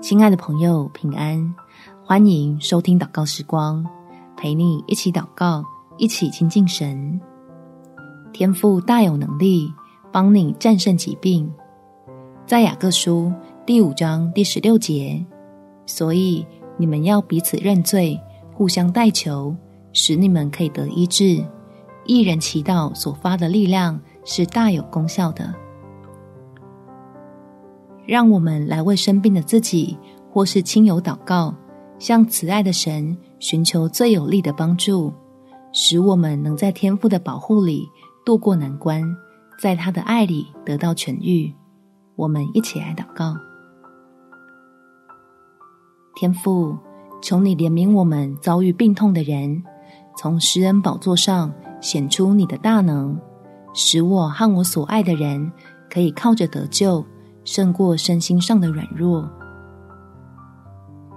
亲爱的朋友，平安！欢迎收听祷告时光，陪你一起祷告，一起亲近神。天赋大有能力，帮你战胜疾病。在雅各书第五章第十六节，所以你们要彼此认罪，互相代求，使你们可以得医治。一人祈祷所发的力量是大有功效的。让我们来为生病的自己或是亲友祷告，向慈爱的神寻求最有力的帮助，使我们能在天父的保护里度过难关，在他的爱里得到痊愈。我们一起来祷告：天父，求你怜悯我们遭遇病痛的人，从施恩宝座上显出你的大能，使我和我所爱的人可以靠着得救。胜过身心上的软弱，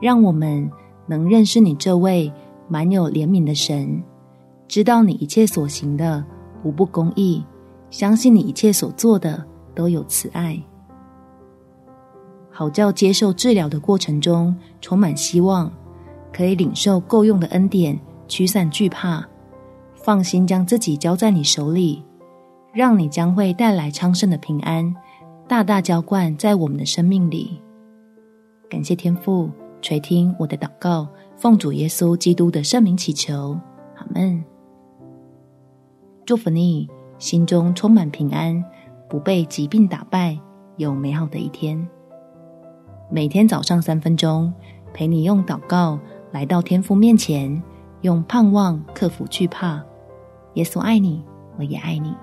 让我们能认识你这位满有怜悯的神，知道你一切所行的无不公义，相信你一切所做的都有慈爱，好叫接受治疗的过程中充满希望，可以领受够用的恩典，驱散惧怕，放心将自己交在你手里，让你将会带来昌盛的平安。大大浇灌在我们的生命里，感谢天父垂听我的祷告，奉主耶稣基督的圣名祈求，阿门。祝福你心中充满平安，不被疾病打败，有美好的一天。每天早上三分钟，陪你用祷告来到天父面前，用盼望克服惧怕。耶稣爱你，我也爱你。